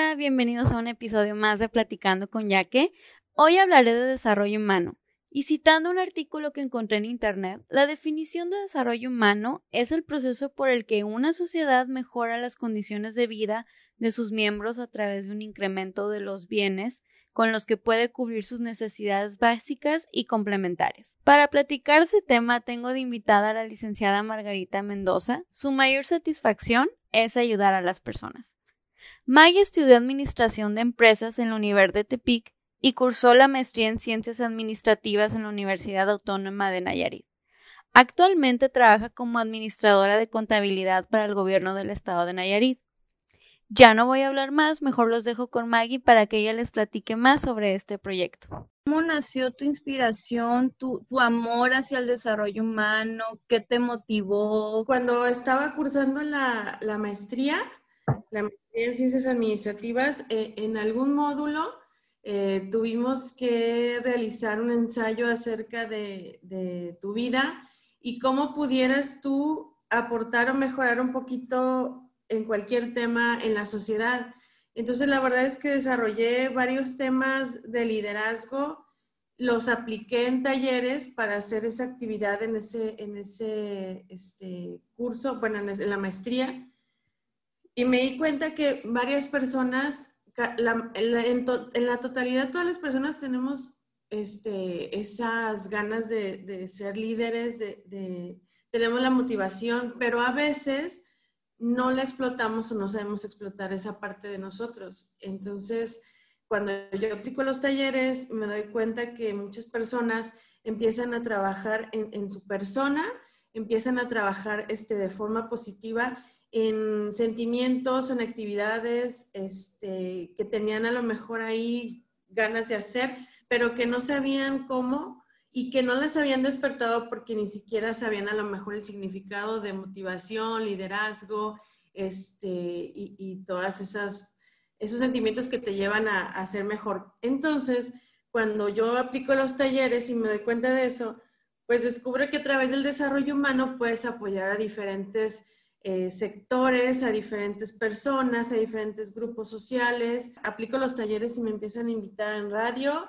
Hola, bienvenidos a un episodio más de Platicando con Yaque. Hoy hablaré de desarrollo humano. Y citando un artículo que encontré en Internet, la definición de desarrollo humano es el proceso por el que una sociedad mejora las condiciones de vida de sus miembros a través de un incremento de los bienes con los que puede cubrir sus necesidades básicas y complementarias. Para platicar ese tema tengo de invitada a la licenciada Margarita Mendoza. Su mayor satisfacción es ayudar a las personas. Maggie estudió Administración de Empresas en la Universidad de Tepic y cursó la maestría en Ciencias Administrativas en la Universidad Autónoma de Nayarit. Actualmente trabaja como administradora de contabilidad para el gobierno del estado de Nayarit. Ya no voy a hablar más, mejor los dejo con Maggie para que ella les platique más sobre este proyecto. ¿Cómo nació tu inspiración, tu, amor hacia el desarrollo humano? ¿Qué te motivó? Cuando estaba cursando la, maestría, la maestría en ciencias administrativas, eh, en algún módulo eh, tuvimos que realizar un ensayo acerca de, tu vida y cómo pudieras tú aportar o mejorar un poquito en cualquier tema en la sociedad. Entonces, la verdad es que desarrollé varios temas de liderazgo, los apliqué en talleres para hacer esa actividad en ese, este, curso, bueno, en la maestría. Y me di cuenta que varias personas en, la, totalidad todas las personas tenemos este, esas ganas de, ser líderes, de, tenemos la motivación, pero a veces no la explotamos o no sabemos explotar esa parte de nosotros. Entonces, cuando yo aplico los talleres, me doy cuenta que muchas personas empiezan a trabajar en, en su persona, empiezan a trabajar este, de forma positiva en sentimientos, en actividades este, que tenían a lo mejor ahí ganas de hacer, pero que no sabían cómo y que no les habían despertado porque ni siquiera sabían a lo mejor el significado de motivación, liderazgo, este, y, y todas esas esos sentimientos que te llevan a, a ser mejor. Entonces, cuando yo aplico los talleres y me doy cuenta de eso, pues descubro que a través del desarrollo humano puedes apoyar a diferentes eh, sectores, a diferentes personas, a diferentes grupos sociales. Aplico los talleres y me empiezan a invitar en radio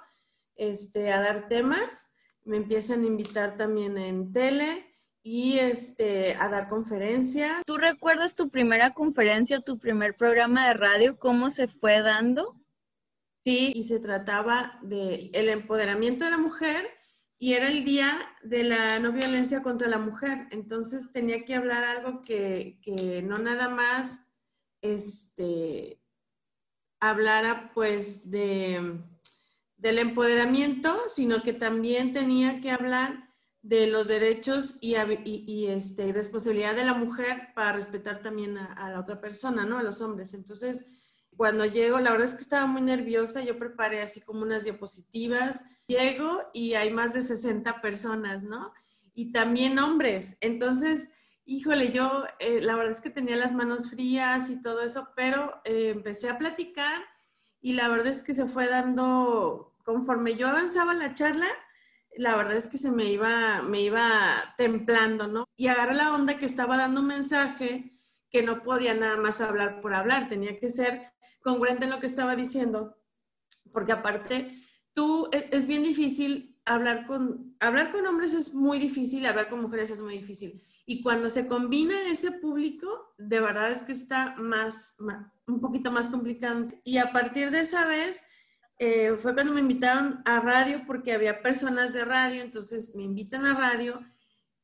este, a dar temas. Me empiezan a invitar también en tele y este, a dar conferencia. ¿Tú recuerdas tu primera conferencia, tu primer programa de radio, cómo se fue dando? Sí, y se trataba de el empoderamiento de la mujer y era el día de la no violencia contra la mujer. Entonces tenía que hablar algo que, no nada más este, hablara pues de, del empoderamiento, sino que también tenía que hablar de los derechos y, y, este, responsabilidad de la mujer para respetar también a, a, la otra persona, ¿no? A los hombres. Entonces, cuando llego, la verdad es que estaba muy nerviosa, yo preparé así como unas diapositivas, llego y hay más de 60 personas, ¿no? Y también hombres. Entonces, híjole, yo eh, la verdad es que tenía las manos frías y todo eso, pero eh, empecé a platicar y la verdad es que se fue dando, conforme yo avanzaba la charla, la verdad es que se me iba, me iba templando, ¿no? Y agarré la onda que estaba dando un mensaje que no podía nada más hablar por hablar, tenía que ser congruente en lo que estaba diciendo, porque aparte, tú, e, es, bien difícil hablar con, hablar con hombres es muy difícil, hablar con mujeres es muy difícil. Y cuando se combina ese público, de verdad es que está más, un poquito más complicado. Y a partir de esa vez, eh, fue cuando me invitaron a radio porque había personas de radio, entonces me invitan a radio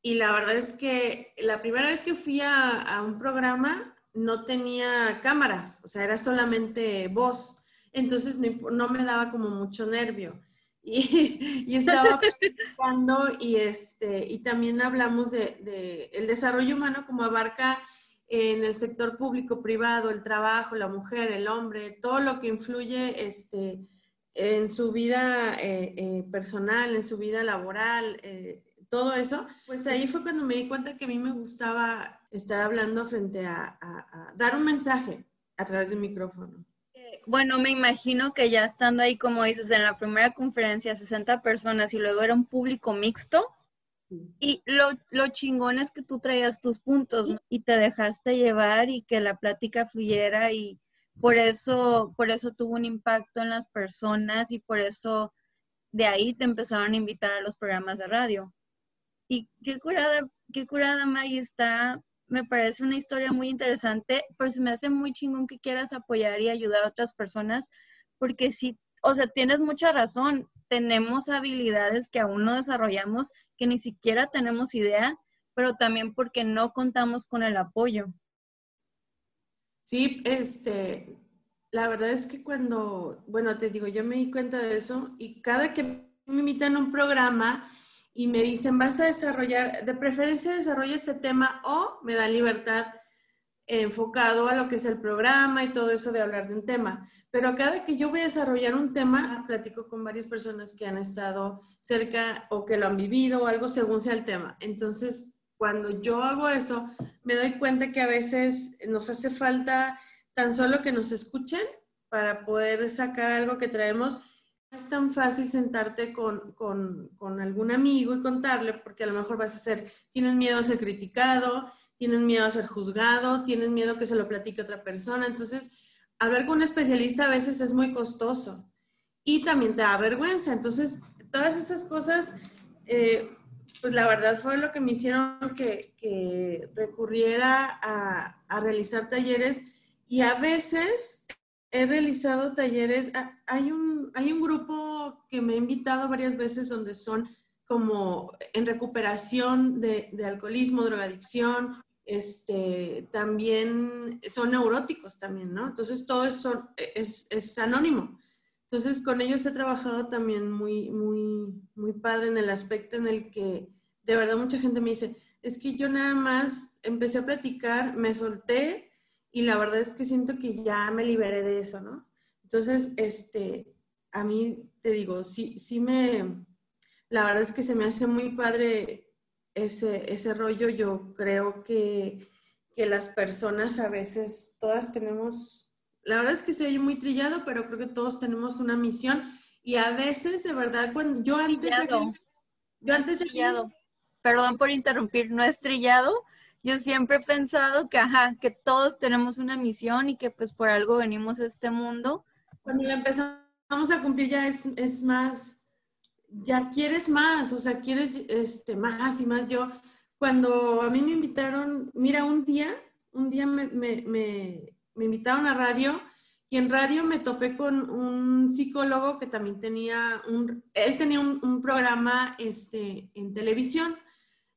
y la verdad es que la primera vez que fui a, a un programa, no tenía cámaras, o sea, era solamente voz. Entonces no, me daba como mucho nervio. Y, estaba participando y, este, y también hablamos de, el desarrollo humano como abarca en el sector público, privado, el trabajo, la mujer, el hombre, todo lo que influye este, en su vida eh, eh, personal, en su vida laboral, eh, todo eso, pues ahí fue cuando me di cuenta que a mí me gustaba estar hablando frente a, dar un mensaje a través de un micrófono. Eh, bueno, me imagino que ya estando ahí, como dices, en la primera conferencia, 60 personas y luego era un público mixto. Y lo, lo chingón es que tú traías tus puntos y te dejaste llevar y que la plática fluyera y por eso, por eso tuvo un impacto en las personas y por eso de ahí te empezaron a invitar a los programas de radio. Y qué curada, qué curada Maggie está, me parece una historia muy interesante, pero se me hace muy chingón que quieras apoyar y ayudar a otras personas, porque sí, o sea, tienes mucha razón, tenemos habilidades que aún no desarrollamos, que ni siquiera tenemos idea, pero también porque no contamos con el apoyo. Sí, este, la verdad es que cuando, bueno, te digo, yo me di cuenta de eso y cada que me invitan a un programa y me dicen, vas a desarrollar, de preferencia desarrolla este tema o me da libertad enfocado a lo que es el programa y todo eso de hablar de un tema. Pero cada que yo voy a desarrollar un tema, platico con varias personas que han estado cerca o que lo han vivido o algo según sea el tema. Entonces, cuando yo hago eso, me doy cuenta que a veces nos hace falta tan solo que nos escuchen para poder sacar algo que traemos. Es tan fácil sentarte con, con, con algún amigo y contarle, porque a lo mejor vas a ser, tienes miedo a ser criticado, tienes miedo a ser juzgado, tienes miedo que se lo platique otra persona. Entonces, hablar con un especialista a veces es muy costoso y también te da vergüenza. Entonces, todas esas cosas eh, pues la verdad fue lo que me hicieron que, recurriera a, realizar talleres y a veces he realizado talleres, hay un, hay un grupo que me ha invitado varias veces donde son como en recuperación de, alcoholismo, drogadicción, este, también son neuróticos también, ¿no? Entonces todo eso es, es anónimo. Entonces, con ellos he trabajado también muy, muy, muy padre en el aspecto en el que de verdad mucha gente me dice, es que yo nada más empecé a platicar, me solté y la verdad es que siento que ya me liberé de eso, ¿no? Entonces, este, a mí te digo, sí, sí me, la verdad es que se me hace muy padre ese, ese rollo. Yo creo que, que las personas a veces, todas tenemos la verdad es que se oye muy trillado, pero creo que todos tenemos una misión y a veces, de verdad, cuando yo antes trillado. yo antes trillado. Perdón por interrumpir, no es trillado. Yo siempre he pensado que, ajá, que todos tenemos una misión y que pues por algo venimos a este mundo. Cuando la empezamos a cumplir ya es, es más, ya quieres más, o sea, quieres este, más y más. Yo, cuando a mí me invitaron, mira, un día, un día me, me me invitaron a radio y en radio me topé con un psicólogo que también tenía un, él tenía un, programa este, en televisión.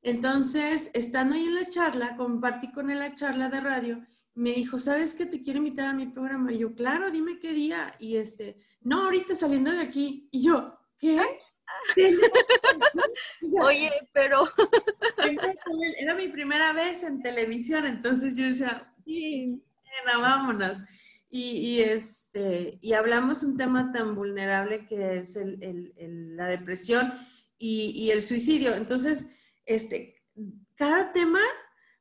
Entonces, estando ahí en la charla, compartí con él la charla de radio, me dijo, ¿sabes que te quiero invitar a mi programa? Y yo, claro, dime qué día. Y este, no, ahorita saliendo de aquí. Y yo, ¿qué? Oye, pero... Era mi primera vez en televisión, entonces yo decía, sí vámonos. Y, este, y hablamos un tema tan vulnerable que es la depresión y, el suicidio. Entonces, este, cada tema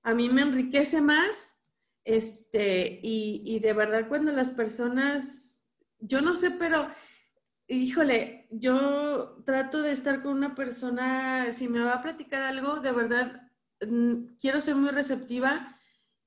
a mí me enriquece más. Este, y, y de verdad cuando las personas, yo no sé, pero híjole, yo trato de estar con una persona, si me va a platicar algo, de verdad, mm, quiero ser muy receptiva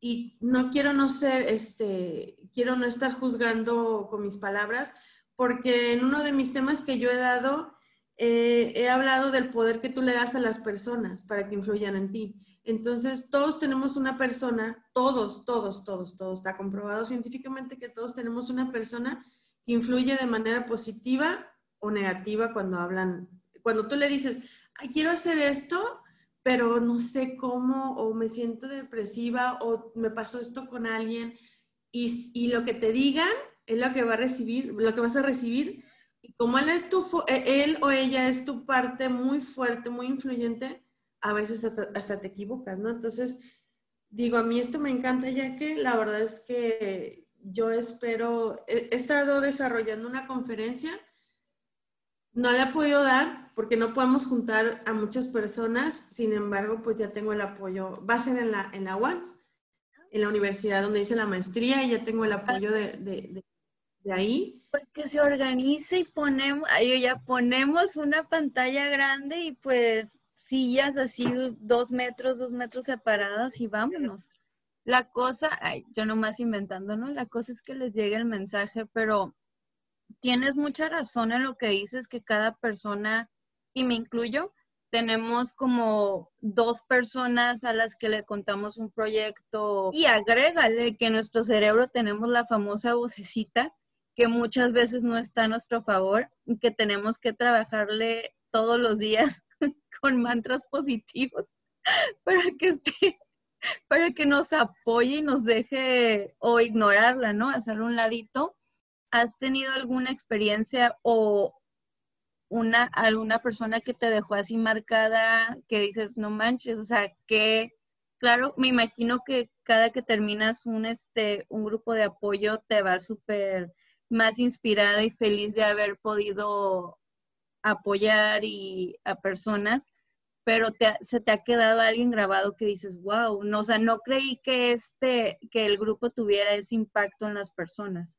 y no quiero no ser, este, quiero no estar juzgando con mis palabras, porque en uno de mis temas que yo he dado, eh, he hablado del poder que tú le das a las personas para que influyan en ti. Entonces, todos tenemos una persona, todos, todos, todos, todos, está comprobado científicamente que todos tenemos una persona que influye de manera positiva o negativa cuando hablan, cuando tú le dices, quiero hacer esto, pero no sé cómo, o me siento depresiva, o me pasó esto con alguien, y, y, lo que te digan es lo que va a recibir, lo que vas a recibir. Como él, es tu, e, él o ella es tu parte muy fuerte, muy influyente, a veces hasta, te equivocas, ¿no? Entonces, digo, a mí esto me encanta, ya que la verdad es que yo espero, he, he estado desarrollando una conferencia, no la he podido dar porque no podemos juntar a muchas personas, sin embargo, pues ya tengo el apoyo, va a ser en la, en la UAN, en la universidad donde hice la maestría y ya tengo el apoyo de, de, de, ahí. Pues que se organice y ponemos, ya ponemos una pantalla grande y pues sillas así dos metros, dos metros separadas y vámonos. La cosa, ay, yo nomás inventando, ¿no? La cosa es que les llegue el mensaje, pero tienes mucha razón en lo que dices, que cada persona, y me incluyo, tenemos como dos personas a las que le contamos un proyecto y agrégale que en nuestro cerebro tenemos la famosa vocecita que muchas veces no está a nuestro favor que tenemos que trabajarle todos los días con mantras positivos para que esté para que nos apoye y nos deje o ignorarla, ¿no? Hacerle un ladito. ¿Has tenido alguna experiencia o una alguna persona que te dejó así marcada que dices, no manches, o sea, que claro, me imagino que cada que terminas un este un grupo de apoyo te va súper más inspirada y feliz de haber podido apoyar y a personas pero se te ha quedado alguien grabado que dices, wow, no, o sea, no creí que este, que el grupo tuviera ese impacto en las personas.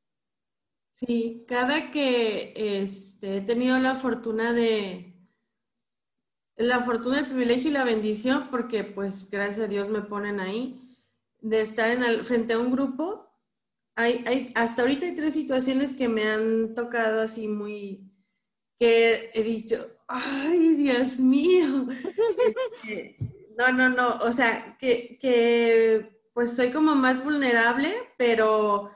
Sí, cada que este, he tenido la fortuna de, la fortuna, el privilegio y la bendición, porque pues gracias a Dios me ponen ahí, de estar en frente a un grupo. Hay, hay, hasta ahorita hay tres situaciones que me han tocado así muy, que he dicho, ay, Dios mío. Este, no, no, no, o sea, que, que pues soy como más vulnerable, pero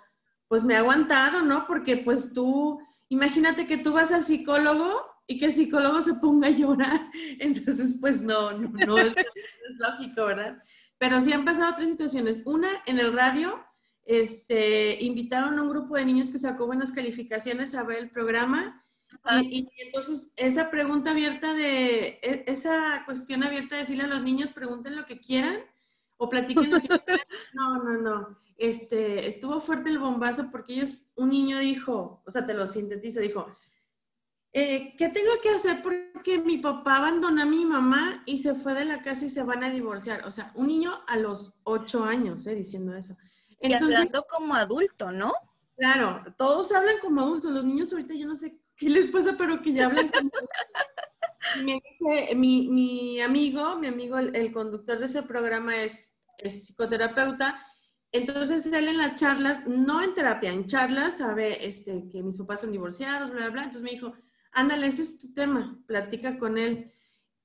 pues me ha aguantado, ¿no? Porque pues tú, imagínate que tú vas al psicólogo y que el psicólogo se ponga a llorar, entonces pues no, no, no es, es lógico, ¿verdad? Pero sí han pasado tres situaciones. Una, en el radio, este, invitaron a un grupo de niños que sacó buenas calificaciones a ver el programa y, entonces esa pregunta abierta de, e, esa cuestión abierta de decirle a los niños, pregunten lo que quieran o platiquen lo que quieran. No, no, no. Este, estuvo fuerte el bombazo porque ellos, un niño dijo, o sea, te lo sintetizo, dijo, eh, ¿qué tengo que hacer porque mi papá abandonó a mi mamá y se fue de la casa y se van a divorciar? O sea, un niño a los ocho años, eh, diciendo eso. Entonces, y hablando como adulto, ¿no? Claro, todos hablan como adultos. Los niños ahorita yo no sé ¿qué les pasa? Pero que ya hablan como... Me dice, mi, mi, amigo, mi amigo, el, conductor de ese programa es, es, psicoterapeuta, entonces él en las charlas, no en terapia, en charlas, sabe este, que mis papás son divorciados, bla, bla, bla, entonces me dijo, ándale, ese es tu tema, platica con él.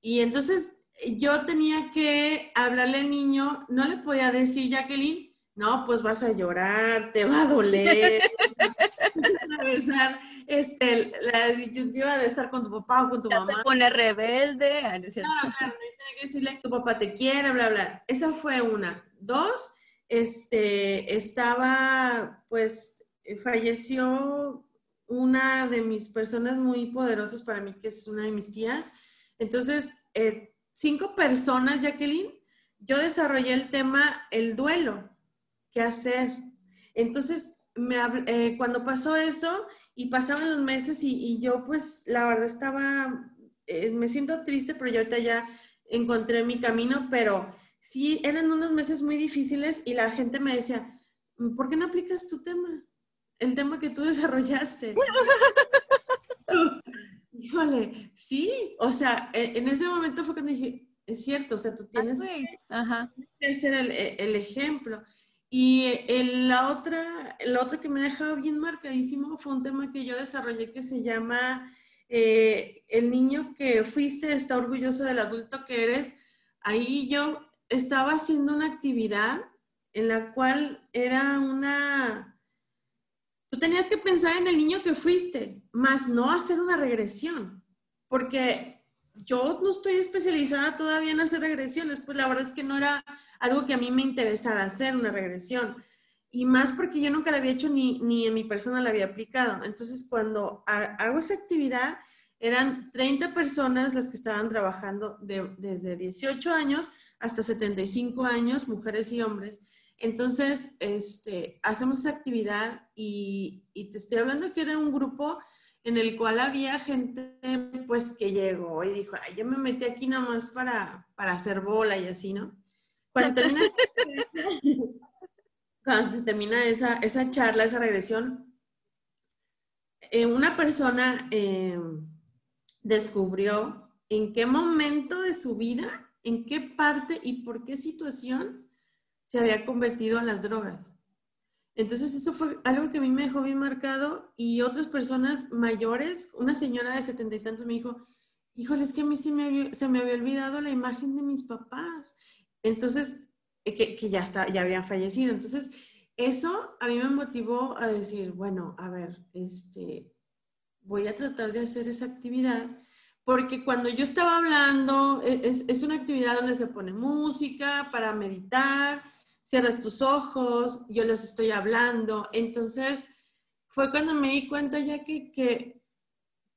Y entonces yo tenía que hablarle al niño, no le podía decir, Jacqueline, no, pues vas a llorar, te va a doler, a besar este, la disyuntiva de estar con tu papá o con tu mamá. Se pone rebelde. Claro, claro, no que decirle tu papá te quiere, bla, bla. Esa fue una. Dos, este, estaba, pues, eh, falleció una de mis personas muy poderosas para mí, que es una de mis tías. Entonces, eh, cinco personas, Jacqueline, yo desarrollé el tema, el duelo, qué hacer. Entonces, me, eh, cuando pasó eso, y pasaban los meses y, yo pues la verdad estaba, eh, me siento triste, pero yo ahorita ya encontré mi camino, pero sí eran unos meses muy difíciles y la gente me decía, ¿por qué no aplicas tu tema? El tema que tú desarrollaste. Híjole, sí, o sea, e, en ese momento fue cuando dije, es cierto, o sea, tú tienes que ser el, el ejemplo. Y el, la otra, el otro que me ha dejado bien marcadísimo fue un tema que yo desarrollé que se llama eh, El niño que fuiste está orgulloso del adulto que eres. Ahí yo estaba haciendo una actividad en la cual era una... Tú tenías que pensar en el niño que fuiste, más no hacer una regresión, porque yo no estoy especializada todavía en hacer regresiones, pues la verdad es que no era algo que a mí me interesara hacer, una regresión. Y más porque yo nunca la había hecho ni, ni en mi persona la había aplicado. Entonces, cuando hago esa actividad, eran 30 personas las que estaban trabajando desde 18 años hasta 75 años, mujeres y hombres. Entonces, este, hacemos esa actividad y, y, te estoy hablando que era un grupo en el cual había gente pues que llegó y dijo, Ay, yo me metí aquí nomás para, para hacer bola y así, ¿no? Cuando termina, esa, esa, charla, esa regresión, eh, una persona eh, descubrió en qué momento de su vida, en qué parte y por qué situación se había convertido a las drogas. Entonces eso fue algo que a mí me dejó bien marcado y otras personas mayores, una señora de setenta y tantos me dijo, híjole, es que a mí se me, se me había olvidado la imagen de mis papás. Entonces, eh, que, que, ya, está, ya habían fallecido. Entonces, eso a mí me motivó a decir, bueno, a ver, este, voy a tratar de hacer esa actividad, porque cuando yo estaba hablando, e, es, es una actividad donde se pone música para meditar, cierras tus ojos, yo les estoy hablando. Entonces, fue cuando me di cuenta ya que, que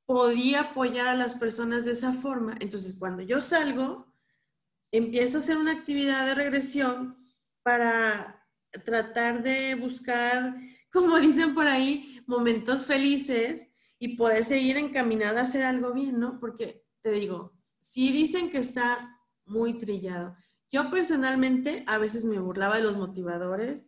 podía apoyar a las personas de esa forma. Entonces, cuando yo salgo, empiezo a hacer una actividad de regresión para tratar de buscar, como dicen por ahí, momentos felices y poder seguir encaminada a hacer algo bien, ¿no? Porque te digo, si dicen que está muy trillado. Yo personalmente a veces me burlaba de los motivadores,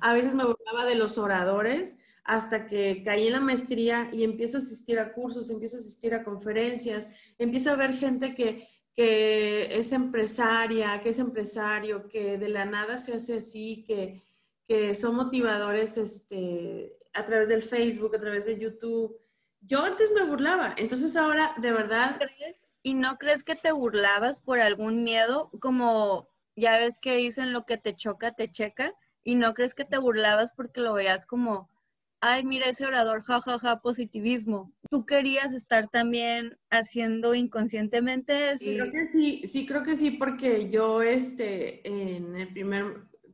a veces me burlaba de los oradores, hasta que caí en la maestría y empiezo a asistir a cursos, empiezo a asistir a conferencias, empiezo a ver gente que, que es empresaria, que es empresario, que de la nada se hace así, que, que son motivadores este, a través del Facebook, a través de YouTube. Yo antes me burlaba, entonces ahora de verdad... ¿Y no crees que te burlabas por algún miedo? Como ya ves que dicen lo que te choca, te checa. ¿Y no crees que te burlabas porque lo veías como, ay, mira ese orador, jajaja, ja, ja, positivismo? ¿Tú querías estar también haciendo inconscientemente eso? Sí, creo que sí, sí, creo que sí, porque yo, este, en el primer,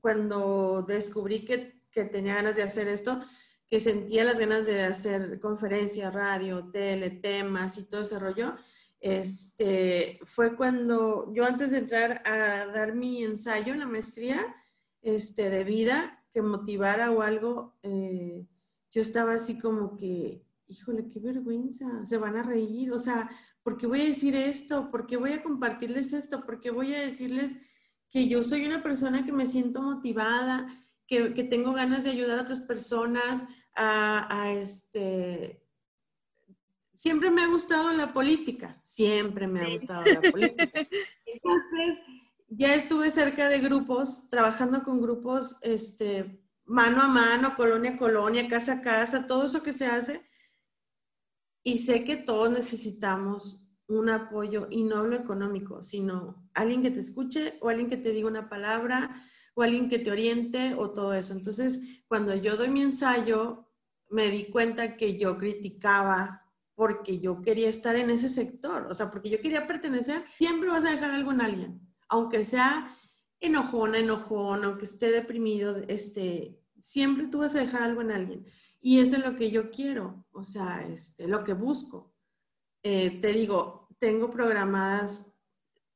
cuando descubrí que, que tenía ganas de hacer esto, que sentía las ganas de hacer conferencias, radio, tele, temas y todo ese rollo, este, fue cuando yo antes de entrar a dar mi ensayo en la maestría este, de vida, que motivara o algo, eh, yo estaba así como que, híjole, qué vergüenza, se van a reír, o sea, ¿por qué voy a decir esto? ¿Por qué voy a compartirles esto? ¿Por qué voy a decirles que yo soy una persona que me siento motivada, que, que tengo ganas de ayudar a otras personas a, a este, siempre me ha gustado la política, siempre me ha gustado la política. Entonces, ya estuve cerca de grupos, trabajando con grupos, este, mano a mano, colonia a colonia, casa a casa, todo eso que se hace. Y sé que todos necesitamos un apoyo, y no lo económico, sino alguien que te escuche o alguien que te diga una palabra o alguien que te oriente o todo eso. Entonces, cuando yo doy mi ensayo, me di cuenta que yo criticaba porque yo quería estar en ese sector, o sea, porque yo quería pertenecer, siempre vas a dejar algo en alguien, aunque sea enojona, enojón, aunque esté deprimido, este, siempre tú vas a dejar algo en alguien. Y eso es lo que yo quiero, o sea, este, lo que busco. Eh, te digo, tengo programadas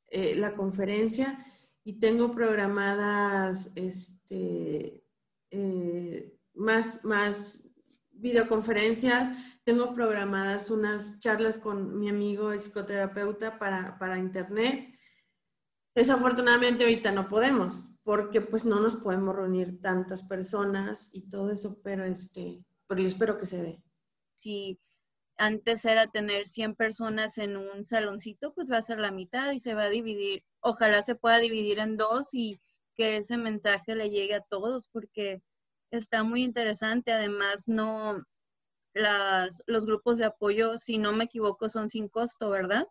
eh, la conferencia y tengo programadas este, eh, más, más videoconferencias tengo programadas unas charlas con mi amigo psicoterapeuta para, para internet. Desafortunadamente ahorita no podemos, porque pues no nos podemos reunir tantas personas y todo eso, pero este, pero yo espero que se dé. Si antes era tener 100 personas en un saloncito, pues va a ser la mitad y se va a dividir. Ojalá se pueda dividir en dos y que ese mensaje le llegue a todos, porque está muy interesante. Además, no, las, los grupos de apoyo, si no me equivoco, son sin costo, ¿verdad?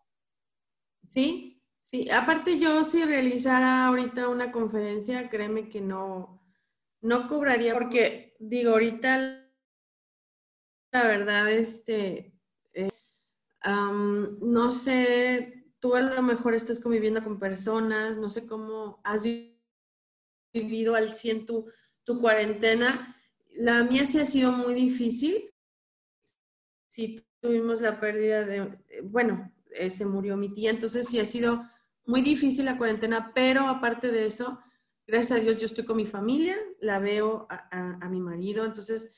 Sí, sí. Aparte yo si realizara ahorita una conferencia, créeme que no, no cobraría, porque digo, ahorita la verdad, este, eh, no sé, tú a lo mejor estás conviviendo con personas, no sé cómo has vivido al 100 tu, tu cuarentena. La mía sí ha sido muy difícil sí tuvimos la pérdida de, eh, bueno, eh, se murió mi tía, entonces sí ha sido muy difícil la cuarentena, pero aparte de eso, gracias a Dios yo estoy con mi familia, la veo a, mi marido, entonces,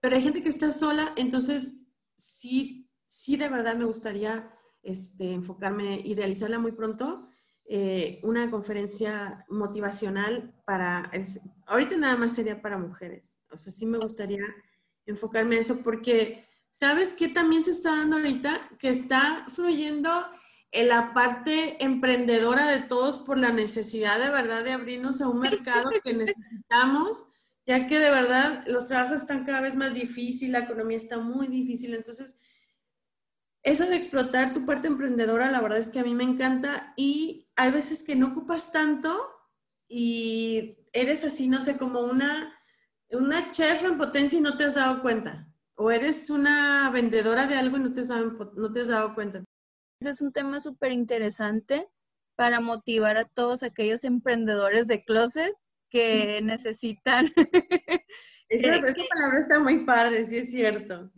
pero hay gente que está sola, entonces sí, sí de verdad me gustaría este, enfocarme y realizarla muy pronto, eh, una conferencia motivacional para, ahorita nada más sería para mujeres, o sea, sí me gustaría enfocarme en eso porque ¿Sabes qué también se está dando ahorita? Que está fluyendo en la parte emprendedora de todos por la necesidad de verdad de abrirnos a un mercado que necesitamos, ya que de verdad los trabajos están cada vez más difíciles, la economía está muy difícil, entonces eso de explotar tu parte emprendedora, la verdad es que a mí me encanta y hay veces que no ocupas tanto y eres así, no sé, como una, una chef en potencia y no te has dado cuenta. O eres una vendedora de algo y no te has dado, no te has dado cuenta. Ese es un tema súper interesante para motivar a todos aquellos emprendedores de closet que necesitan. esa, esa palabra está muy padre, sí es cierto.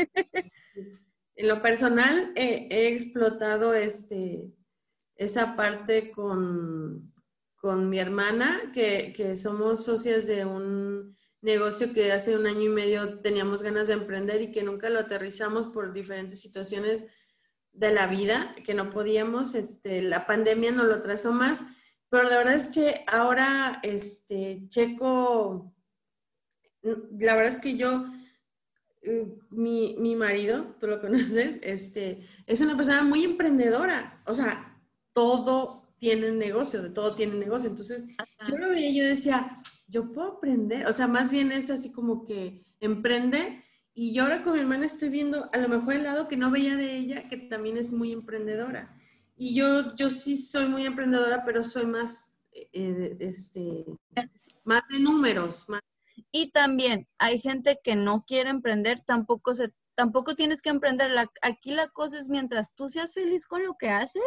En lo personal, he explotado este, esa parte con, con mi hermana, que, que, somos socias de un negocio que hace un año y medio teníamos ganas de emprender y que nunca lo aterrizamos por diferentes situaciones de la vida, que no podíamos. Este, la pandemia nos lo trazó más, pero la verdad es que ahora, este, Checo, la verdad es que yo eh, mi, mi, marido, tú lo conoces, este, es una persona muy emprendedora. O sea, todo tiene negocio, de todo tiene negocio. Entonces, yo lo veía y yo decía, yo puedo aprender. O sea, más bien es así como que emprende. Y yo ahora con mi hermana estoy viendo a lo mejor el lado que no veía de ella, que también es muy emprendedora. Y yo, yo sí soy muy emprendedora, pero soy más, eh, este, más de números, más y también hay gente que no quiere emprender, tampoco se tampoco tienes que emprender. aquí la cosa es mientras tú seas feliz con lo que haces,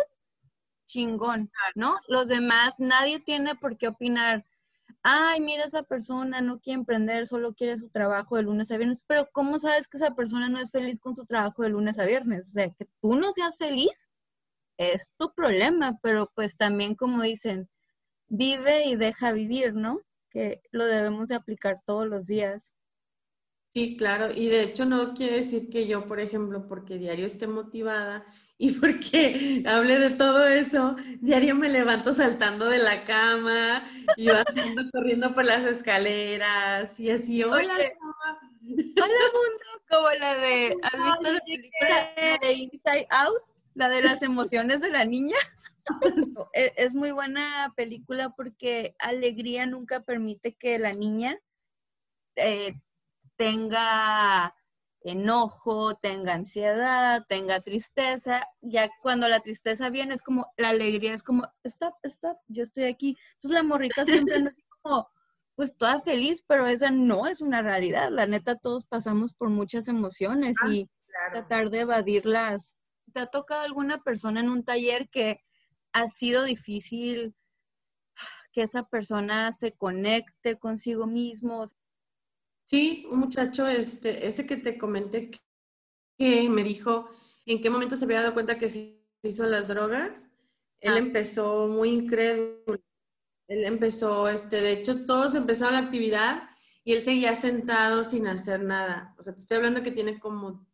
chingón, ¿no? Los demás, nadie tiene por qué opinar. Ay, mira, esa persona no quiere emprender, solo quiere su trabajo de lunes a viernes. Pero ¿cómo sabes que esa persona no es feliz con su trabajo de lunes a viernes? O sea, que tú no seas feliz es tu problema, pero pues también como dicen, vive y deja vivir, ¿no? que lo debemos de aplicar todos los días. Sí, claro, y de hecho no quiere decir que yo, por ejemplo, porque diario esté motivada y porque hable de todo eso, diario me levanto saltando de la cama y bajando corriendo por las escaleras y así, hola, hola mundo, como la de, ¿has visto la película de Inside Out? La de las emociones de la niña. E, es muy buena película porque alegría nunca permite que la niña eh, tenga enojo, tenga ansiedad, tenga tristeza. Ya cuando la tristeza viene es como, la alegría es como, stop, stop, yo estoy aquí. Entonces la morrita siempre anda así como, pues toda feliz, pero esa no es una realidad. La neta, todos pasamos por muchas emociones ah, y tratar de evadirlas. ¿Te ha tocado alguna persona en un taller que ha sido difícil que esa persona se conecte consigo mismo. Sí, un muchacho, este, ese que te comenté que me dijo en qué momento se había dado cuenta que se hizo las drogas. Él ah. empezó muy incrédulo. Él empezó, este, de hecho, todos empezaron la actividad y él seguía sentado sin hacer nada. O sea, te estoy hablando que tiene como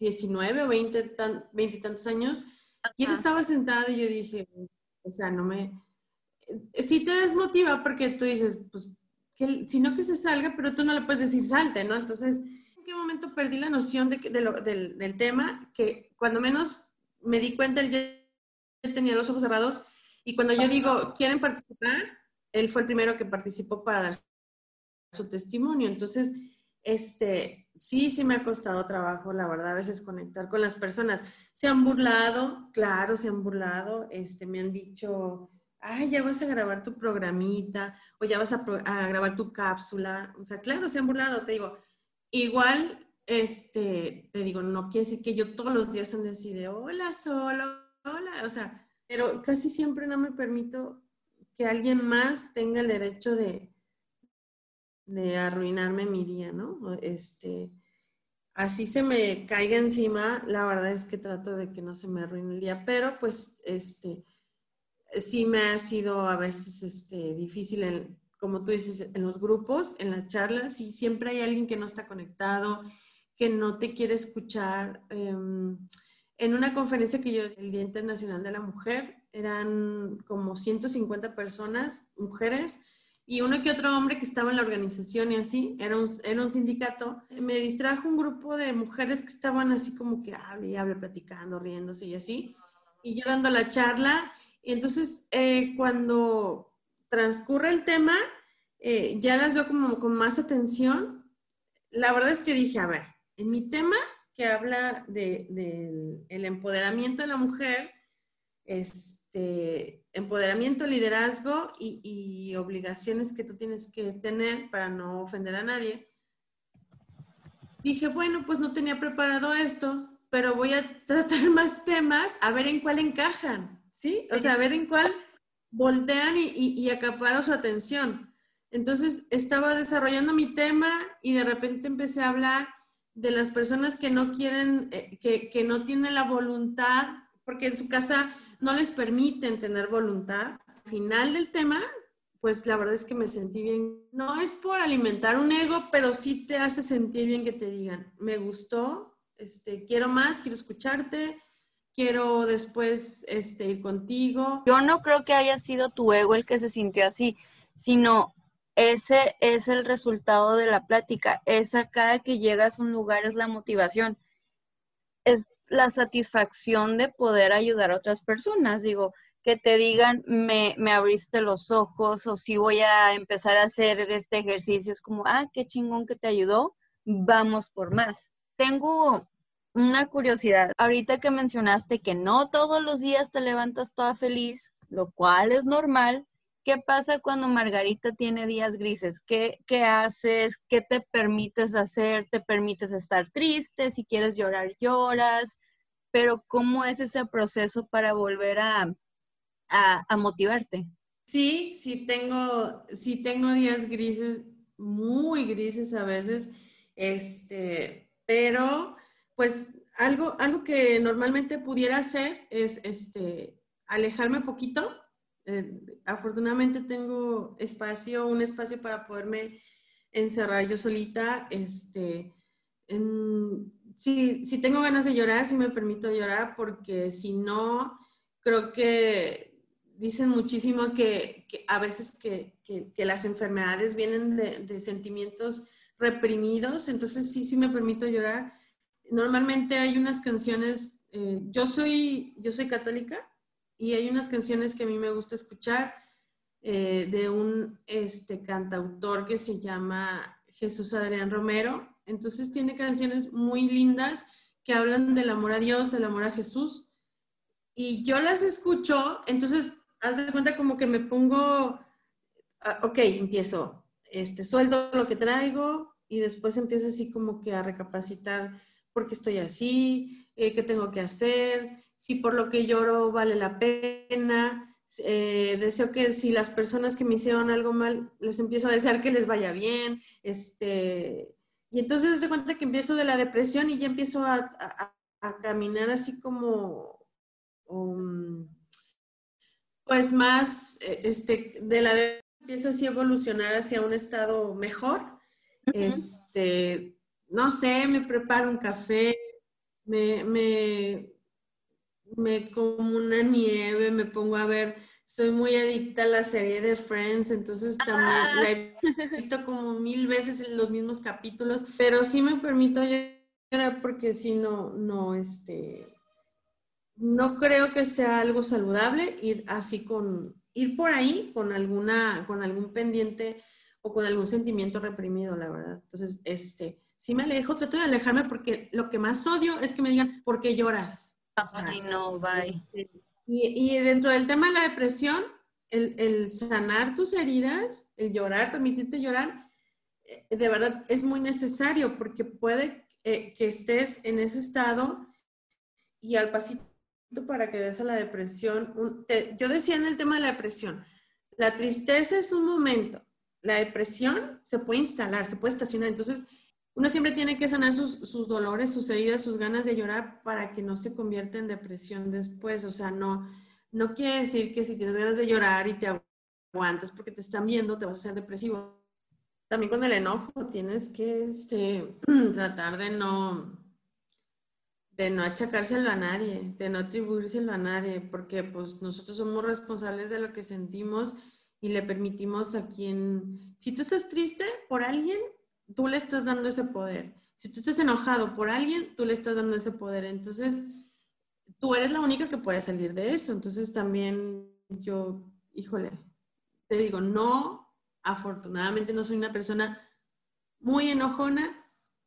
19 o 20, y tantos años y él estaba sentado y yo dije, o sea, no me... Eh, sí te desmotiva porque tú dices, pues, que, sino que se salga, pero tú no le puedes decir salte, ¿no? Entonces, ¿en qué momento perdí la noción de, del, del, tema? Que cuando menos me di cuenta, él ya tenía los ojos cerrados y cuando yo digo, ¿quieren participar? Él fue el primero que participó para dar su testimonio. Entonces, este, sí, sí me ha costado trabajo, la verdad, a veces conectar con las personas. Se han burlado, claro, se han burlado, este, me han dicho, ay, ya vas a grabar tu programita o ya vas a, grabar tu cápsula. O sea, claro, se han burlado, te digo. Igual, este, te digo, no quiere decir que yo todos los días ande así de, hola, solo, hola, o sea, pero casi siempre no me permito que alguien más tenga el derecho de, de arruinarme mi día, ¿no? Este, así se me caiga encima, la verdad es que trato de que no se me arruine el día, pero pues, este, sí me ha sido a veces, este, difícil, como tú dices, en los grupos, en las charlas, y siempre hay alguien que no está conectado, que no te quiere escuchar. Em, en una conferencia que yo, el Día Internacional de la Mujer, eran como 150 personas, mujeres, y uno que otro hombre que estaba en la organización y así, era un, era un sindicato, me distrajo un grupo de mujeres que estaban así como que hable y hable, platicando, riéndose y así. y yo dando la charla. Y entonces, eh, cuando transcurre el tema, eh, ya las veo como con más atención. La verdad es que dije, a ver, en mi tema que habla del de, el empoderamiento de la mujer, este, empoderamiento, liderazgo y, y, obligaciones que tú tienes que tener para no ofender a nadie. Dije, bueno, pues no tenía preparado esto, pero voy a tratar más temas a ver en cuál encajan, ¿sí? O sea, a ver en cuál voltean y, y, su atención. Entonces estaba desarrollando mi tema y de repente empecé a hablar de las personas que no quieren, eh, que, que, no tienen la voluntad, porque en su casa no les permiten tener voluntad. Al final del tema, pues la verdad es que me sentí bien. No es por alimentar un ego, pero sí te hace sentir bien que te digan, me gustó, este, quiero más, quiero escucharte, quiero después este, ir contigo. Yo no creo que haya sido tu ego el que se sintió así, sino ese es el resultado de la plática. Esa cada que llegas a un lugar es la motivación. Es la satisfacción de poder ayudar a otras personas. Digo, que te digan, me, me abriste los ojos o si voy a empezar a hacer este ejercicio, es como, ah, qué chingón que te ayudó, vamos por más. Tengo una curiosidad. Ahorita que mencionaste que no todos los días te levantas toda feliz, lo cual es normal, ¿Qué pasa cuando Margarita tiene días grises? ¿Qué, ¿Qué, haces? ¿Qué te permites hacer? ¿Te permites estar triste? Si quieres llorar, lloras. Pero ¿cómo es ese proceso para volver a, a, motivarte? Sí, sí tengo, sí tengo días grises, muy grises a veces, este, pero pues algo, algo que normalmente pudiera hacer es este, alejarme un poquito eh, afortunadamente tengo espacio, un espacio para poderme encerrar yo solita. Este, si, tengo ganas de llorar, si me permito llorar, porque si no, creo que dicen muchísimo que, a veces que, las enfermedades vienen de, sentimientos reprimidos, entonces sí, sí me permito llorar. Normalmente hay unas canciones, eh, yo, soy, yo soy católica, y hay unas canciones que a mí me gusta escuchar eh, de un este, cantautor que se llama Jesús Adrián Romero. Entonces tiene canciones muy lindas que hablan del amor a Dios, del amor a Jesús. Y yo las escucho, entonces haz de cuenta como que me pongo, uh, ok, empiezo, este, sueldo lo que traigo y después empiezo así como que a recapacitar por qué estoy así, eh, qué tengo que hacer, si por lo que lloro vale la pena. Eh, deseo que si las personas que me hicieron algo mal, les empiezo a desear que les vaya bien. Este, y entonces se cuenta que empiezo de la depresión y ya empiezo a, caminar así como, um, pues más, eh, este, de la depresión empiezo así a evolucionar hacia un estado mejor. Este, no sé, me preparo un café, me, me me como una nieve, me pongo a ver, soy muy adicta a la serie de Friends, entonces también ah. la he visto como mil veces en los mismos capítulos, pero sí me permito llorar porque si no, no, este, no creo que sea algo saludable ir así con, ir por ahí con alguna, con algún pendiente o con algún sentimiento reprimido, la verdad. Entonces, este, sí me alejo, trato de alejarme porque lo que más odio es que me digan, ¿por qué lloras? no, bye. Este, y, dentro del tema de la depresión, el, sanar tus heridas, el llorar, permitirte llorar, eh, de verdad es muy necesario porque puede eh, que estés en ese estado y al pasito para que des a la depresión. yo decía en el tema de la depresión, la tristeza es un momento, la depresión se puede instalar, se puede estacionar. Entonces, uno siempre tiene que sanar sus, dolores, sus heridas, sus ganas de llorar para que no se convierta en depresión después. O sea, no, no quiere decir que si tienes ganas de llorar y te aguantas porque te están viendo, te vas a hacer depresivo. También con el enojo tienes que este, tratar de no, de no achacárselo a nadie, de no atribuírselo a nadie, porque pues nosotros somos responsables de lo que sentimos y le permitimos a quien, si tú estás triste por alguien, tú le estás dando ese poder. Si tú estás enojado por alguien, tú le estás dando ese poder. Entonces, tú eres la única que puede salir de eso. Entonces también yo, híjole, te digo, no, afortunadamente no soy una persona muy enojona,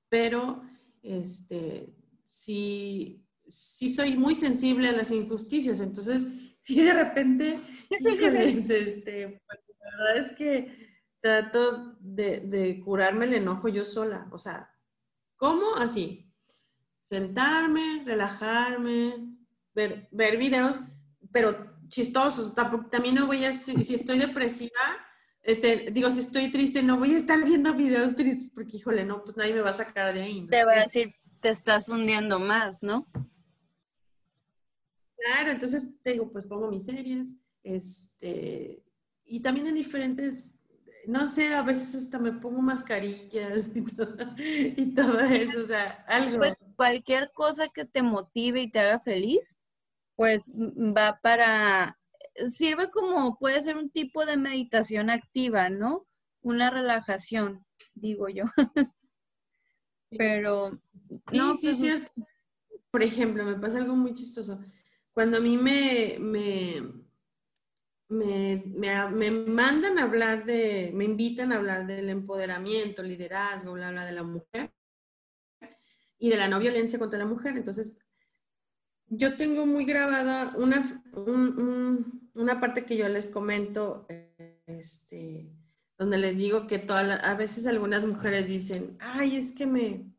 pero este, sí, sí soy muy sensible a las injusticias. Entonces, si de repente, híjole, este, pues, la verdad es que trato de, de curarme el enojo yo sola. O sea, ¿cómo? Así, sentarme, relajarme, ver, ver videos, pero chistosos. También no voy a, si, estoy depresiva, este, digo, si estoy triste, no voy a estar viendo videos tristes porque, híjole, no, pues nadie me va a sacar de ahí. Te voy a decir, te estás hundiendo más, ¿no? Claro, entonces te digo, pues pongo mis series, este, y también en diferentes, no sé, a veces hasta me pongo mascarillas y todo, y todo eso, o sea, algo. Pues cualquier cosa que te motive y te haga feliz, pues va para, sirve como, puede ser un tipo de meditación activa, ¿no? Una relajación, digo yo. Pero, no, sí, sí, pues Por ejemplo, me pasa algo muy chistoso. Cuando a mí me, me, me, me, mandan a hablar de, me invitan a hablar del empoderamiento, liderazgo, bla, de la mujer y de la no violencia contra la mujer. Entonces, yo tengo muy grabada una, una parte que yo les comento, este, donde les digo que a veces algunas mujeres dicen, ay, es que me,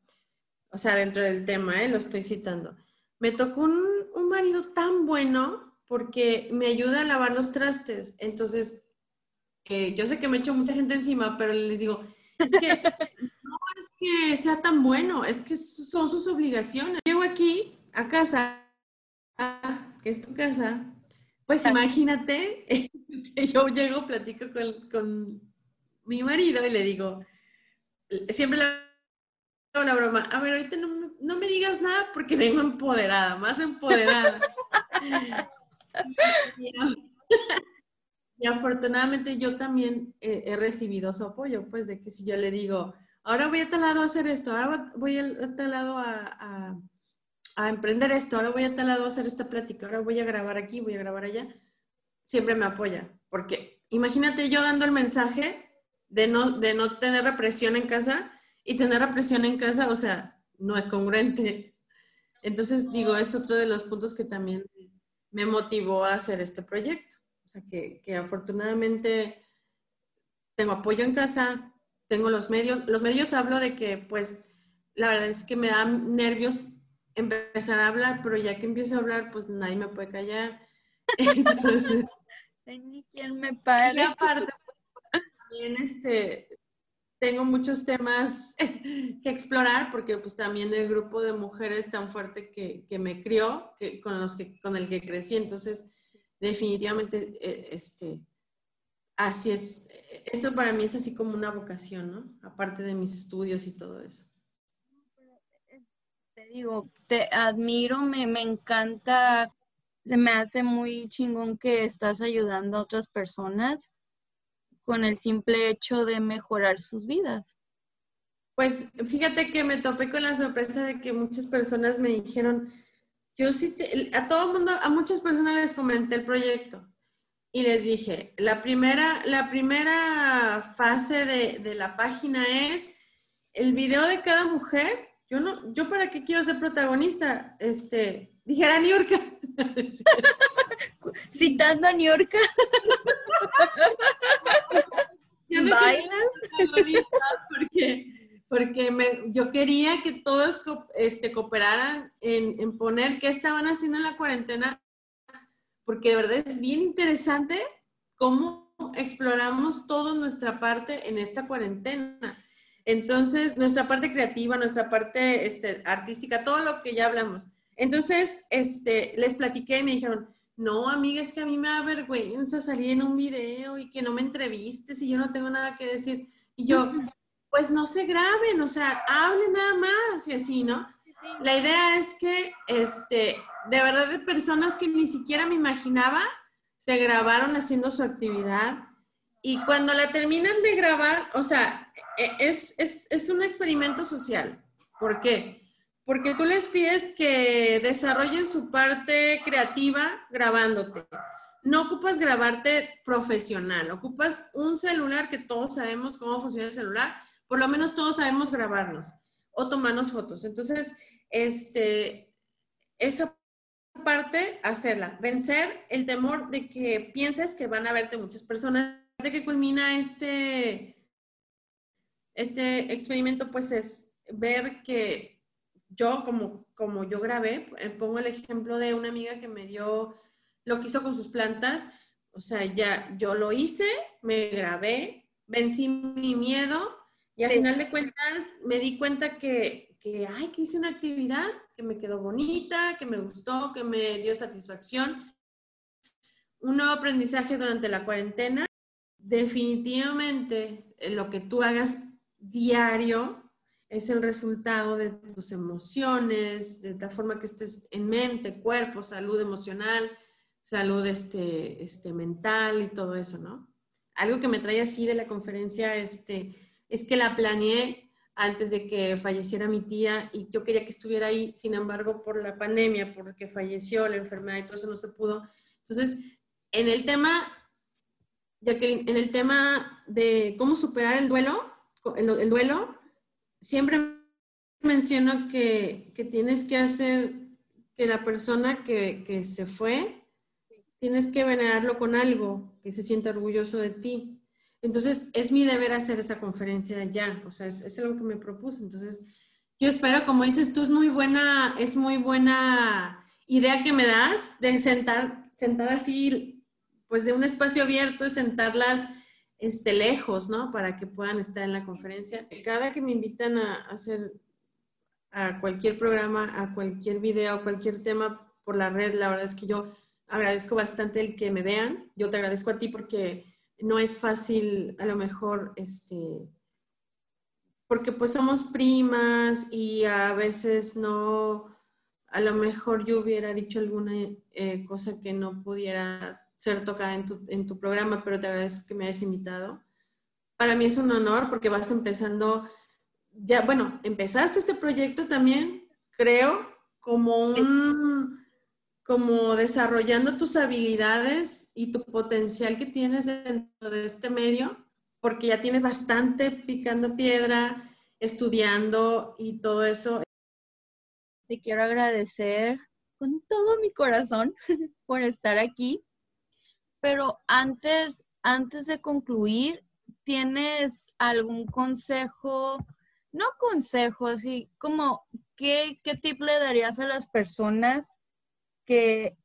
o sea, dentro del tema, ¿eh? lo estoy citando, me tocó un, un marido tan bueno porque me ayuda a lavar los trastes. Entonces, eh, yo sé que me echo mucha gente encima, pero les digo, es que no es que sea tan bueno, es que son sus obligaciones. Llego aquí a casa que es tu casa, pues imagínate, este, yo llego, platico con, mi marido y le digo, siempre le hago la broma, a ver, ahorita no, me digas nada porque vengo empoderada, más empoderada. y, afortunadamente yo también he, recibido su apoyo, pues de que si yo le digo, ahora voy a tal lado a hacer esto, ahora voy a tal lado a a emprender esto, ahora voy a tal lado a hacer esta plática, ahora voy a grabar aquí, voy a grabar allá, siempre me apoya. Porque imagínate yo dando el mensaje de no, de no tener represión en casa y tener represión en casa, o sea, no es congruente. Entonces, digo, es otro de los puntos que también me motivó a hacer este proyecto. O sea, que, que afortunadamente tengo apoyo en casa, tengo los medios. Los medios hablo de que, pues, la verdad es que me dan nervios empezar a hablar, pero ya que empiezo a hablar, pues nadie me puede callar. Entonces, ni quien me pare. Y aparte, también este, tengo muchos temas que explorar, porque pues también el grupo de mujeres tan fuerte que, me crió, que, con, los que, con el que crecí, entonces definitivamente, eh, este, así es, esto para mí es así como una vocación, ¿no? Aparte de mis estudios y todo eso. Digo, te admiro, me, me encanta, se me hace muy chingón que estás ayudando a otras personas con el simple hecho de mejorar sus vidas. Pues fíjate que me topé con la sorpresa de que muchas personas me dijeron, yo sí, a todo mundo, a muchas personas les comenté el proyecto y les dije, la primera, la primera fase de, de la página es el video de cada mujer yo no, yo para qué quiero ser protagonista, este, dijera Niurka. Citando a Niurka. ¿Bailas? Porque, porque me, yo quería que todos este, cooperaran en, en poner qué estaban haciendo en la cuarentena, porque de verdad es bien interesante cómo exploramos toda nuestra parte en esta cuarentena. Entonces, nuestra parte creativa, nuestra parte este, artística, todo lo que ya hablamos. Entonces, este, les platiqué y me dijeron, no, amiga, es que a mí me da vergüenza salir en un video y que no me entrevistes y yo no tengo nada que decir. Y yo, pues no se graben, o sea, hablen nada más y así, ¿no? La idea es que, este, de verdad, de personas que ni siquiera me imaginaba, se grabaron haciendo su actividad y cuando la terminan de grabar, o sea, e, es, es, es un experimento social. ¿Por qué? Porque tú les pides que desarrollen su parte creativa grabándote. No ocupas grabarte profesional, ocupas un celular que todos sabemos cómo funciona el celular, por lo menos todos sabemos grabarnos o tomarnos fotos. Entonces, este, esa parte, hacerla, vencer el temor de que pienses que van a verte muchas personas. De que culmina este, este experimento, pues es ver que yo, como, como yo grabé, eh, pongo el ejemplo de una amiga que me dio lo que hizo con sus plantas, o sea, ya yo lo hice, me grabé, vencí mi miedo y al final de cuentas me di cuenta que, que, ay, que hice una actividad que me quedó bonita, que me gustó, que me dio satisfacción. Un nuevo aprendizaje durante la cuarentena. Definitivamente eh, lo que tú hagas diario es el resultado de tus emociones, de la forma que estés en mente, cuerpo, salud emocional, salud este, este, mental y todo eso, ¿no? Algo que me trae así de la conferencia este, es que la planeé antes de que falleciera mi tía y yo quería que estuviera ahí, sin embargo, por la pandemia, porque falleció la enfermedad y todo eso no se pudo. Entonces, en el tema, que en el tema de cómo superar el duelo, el duelo, siempre menciono que, tienes que hacer que la persona que, se fue, tienes que venerarlo con algo, que se sienta orgulloso de ti. Entonces, es mi deber hacer esa conferencia ya, o sea, es, es algo que me propuse. Entonces, yo espero, como dices tú, es muy buena, es muy buena idea que me das de sentar, sentar así, pues de un espacio abierto, sentarlas este, lejos, ¿no? Para que puedan estar en la conferencia. Cada que me invitan a, hacer a cualquier programa, a cualquier video, a cualquier tema por la red, la verdad es que yo agradezco bastante el que me vean. Yo te agradezco a ti porque no es fácil, a lo mejor, este, porque pues somos primas y a veces no, a lo mejor yo hubiera dicho alguna eh, cosa que no pudiera ser tocada en tu, en tu programa, pero te agradezco que me hayas invitado. Para mí es un honor porque vas empezando, ya, bueno, empezaste este proyecto también, creo, como un, como desarrollando tus habilidades y tu potencial que tienes dentro de este medio, porque ya tienes bastante picando piedra, estudiando y todo eso. Te quiero agradecer con todo mi corazón por estar aquí. Pero antes, antes de concluir, ¿tienes algún consejo? No consejo, así como, ¿qué, ¿qué tip le darías a las personas que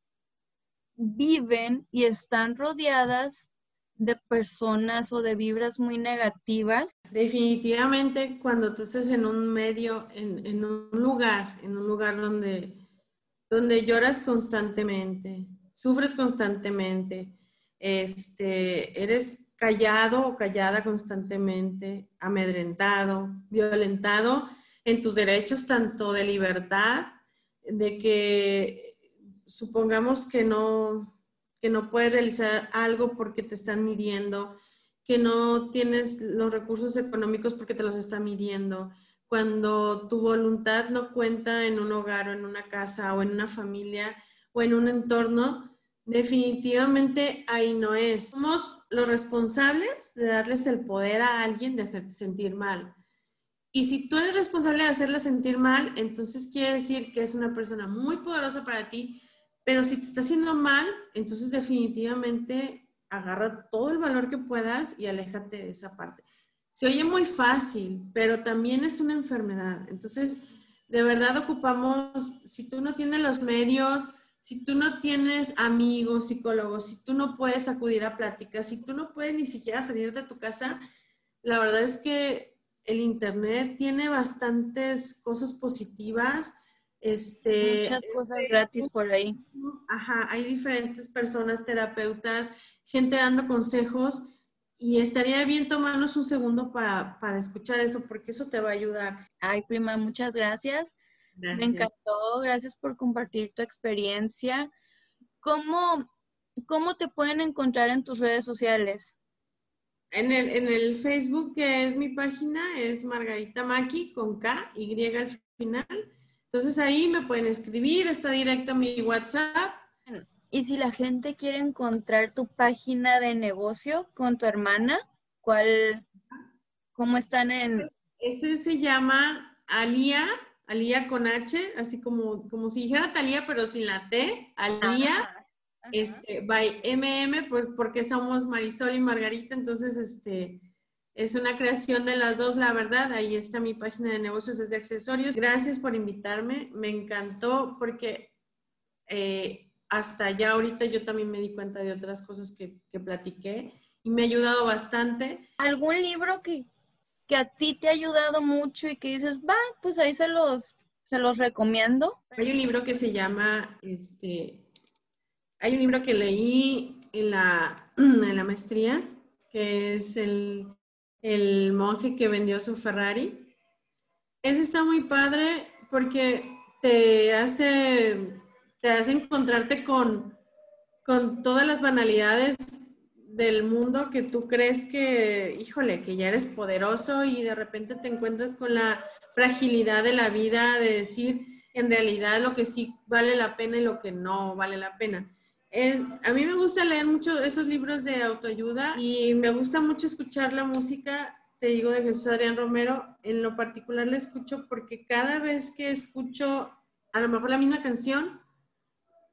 viven y están rodeadas de personas o de vibras muy negativas? Definitivamente cuando tú estés en un medio, en, en un lugar, en un lugar donde, donde lloras constantemente, sufres constantemente, este, eres callado o callada constantemente, amedrentado, violentado en tus derechos tanto de libertad, de que supongamos que no, que no puedes realizar algo porque te están midiendo, que no tienes los recursos económicos porque te los están midiendo, cuando tu voluntad no cuenta en un hogar o en una casa o en una familia o en un entorno, Definitivamente ahí no es. Somos los responsables de darles el poder a alguien de hacerte sentir mal. Y si tú eres responsable de hacerle sentir mal, entonces quiere decir que es una persona muy poderosa para ti, pero si te está haciendo mal, entonces definitivamente agarra todo el valor que puedas y aléjate de esa parte. Se oye muy fácil, pero también es una enfermedad. Entonces, de verdad ocupamos, si tú no tienes los medios, si tú no tienes amigos, psicólogos, si tú no puedes acudir a pláticas, si tú no puedes ni siquiera salir de tu casa, la verdad es que el Internet tiene bastantes cosas positivas. Este, Muchas cosas gratis por ahí. Ajá, hay diferentes personas, terapeutas, gente dando consejos y estaría bien tomarnos un segundo para, para escuchar eso porque eso te va a ayudar. Ay, prima, muchas gracias. Me encantó, gracias por compartir tu experiencia. ¿Cómo, ¿Cómo te pueden encontrar en tus redes sociales? En el, en el Facebook, que es mi página, es Margarita Maki con K, Y al final. Entonces ahí me pueden escribir, está directo a mi WhatsApp. Y si la gente quiere encontrar tu página de negocio con tu hermana, ¿cuál, cómo están en...? Ese se llama Alía, Alía con H, así como, como si dijera Talía, pero sin la T, Alía. Este, by MM, pues porque somos Marisol y Margarita, entonces este, es una creación de las dos, la verdad. Ahí está mi página de negocios desde accesorios. Gracias por invitarme, me encantó porque eh, hasta ya ahorita yo también me di cuenta de otras cosas que, que platiqué y me ha ayudado bastante. ¿Algún libro que, que a ti te ha ayudado mucho y que dices, va, pues ahí se los, se los recomiendo? Hay un libro que se llama, este, hay un libro que leí en la, en la maestría, que es el, el monje que vendió su Ferrari. Ese está muy padre porque te hace, te hace encontrarte con, con todas las banalidades del mundo que tú crees que, híjole, que ya eres poderoso y de repente te encuentras con la fragilidad de la vida, de decir en realidad lo que sí vale la pena y lo que no vale la pena a mí me gusta leer mucho esos libros de autoayuda y me gusta mucho escuchar la música, te digo, de Jesús Adrián Romero. En lo particular la escucho porque cada vez que escucho a lo mejor la misma canción,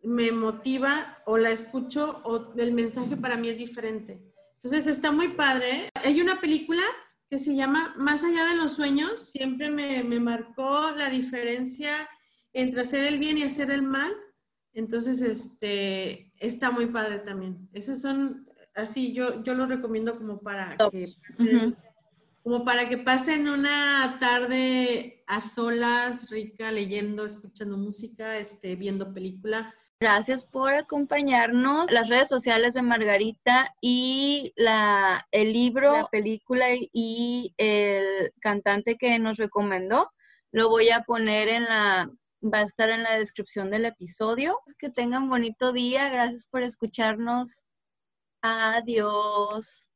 me motiva o la escucho o el mensaje para mí es diferente. Entonces está muy padre. Hay una película que se llama Más allá de los sueños. Siempre me, me marcó la diferencia entre hacer el bien y hacer el mal entonces, este, está muy padre también. Esos son, así, yo, yo los recomiendo como para que pasen, como para que pasen una tarde a solas, rica, leyendo, escuchando música, este, viendo película. Gracias por acompañarnos. Las redes sociales de Margarita y la, el libro, la película y el cantante que nos recomendó, lo voy a poner en la va a estar en la descripción del episodio. Que tengan bonito día. Gracias por escucharnos. Adiós.